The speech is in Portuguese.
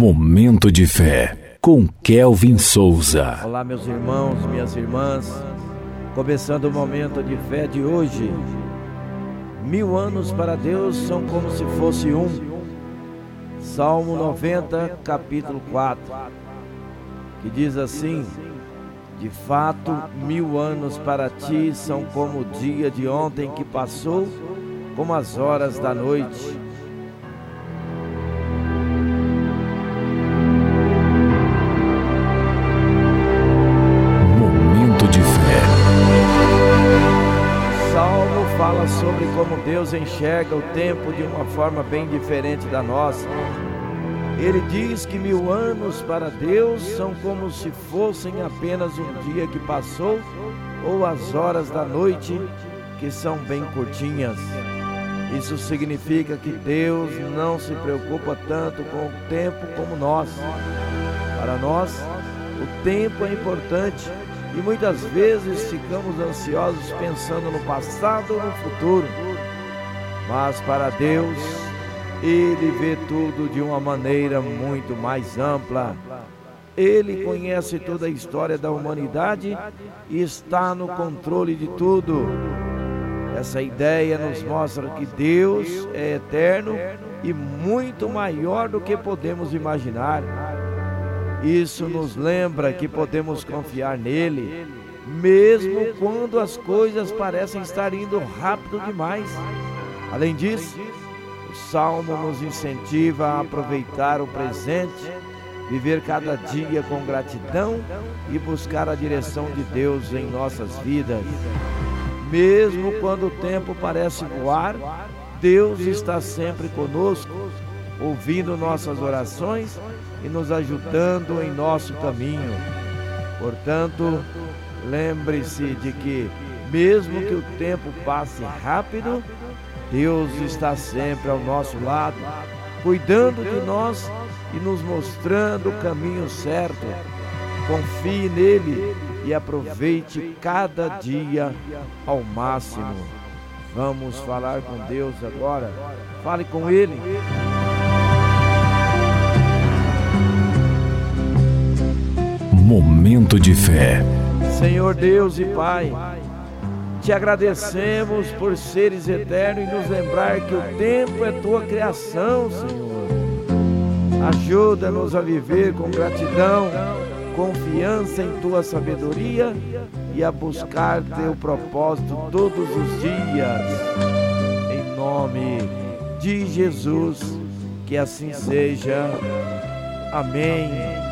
Momento de fé com Kelvin Souza. Olá, meus irmãos, minhas irmãs. Começando o momento de fé de hoje. Mil anos para Deus são como se fosse um. Salmo 90, capítulo 4, que diz assim: De fato, mil anos para ti são como o dia de ontem que passou, como as horas da noite. Fala sobre como Deus enxerga o tempo de uma forma bem diferente da nossa. Ele diz que mil anos para Deus são como se fossem apenas um dia que passou ou as horas da noite que são bem curtinhas. Isso significa que Deus não se preocupa tanto com o tempo como nós. Para nós, o tempo é importante e muitas vezes ficamos ansiosos pensando no passado ou no futuro. Mas para Deus, Ele vê tudo de uma maneira muito mais ampla. Ele conhece toda a história da humanidade e está no controle de tudo. Essa ideia nos mostra que Deus é eterno e muito maior do que podemos imaginar. Isso nos lembra que podemos confiar nele, mesmo quando as coisas parecem estar indo rápido demais. Além disso, o salmo nos incentiva a aproveitar o presente, viver cada dia com gratidão e buscar a direção de Deus em nossas vidas. Mesmo quando o tempo parece voar, Deus está sempre conosco, ouvindo nossas orações e nos ajudando em nosso caminho. Portanto, lembre-se de que, mesmo que o tempo passe rápido, Deus está sempre ao nosso lado, cuidando de nós e nos mostrando o caminho certo. Confie nele e aproveite cada dia ao máximo. Vamos falar com Deus agora. Fale com Ele. Momento de fé. Senhor Deus e Pai, te agradecemos por seres eternos e nos lembrar que o tempo é tua criação, Senhor. Ajuda-nos a viver com gratidão, confiança em tua sabedoria e a buscar teu propósito todos os dias. Em nome de Jesus, que assim seja. Amém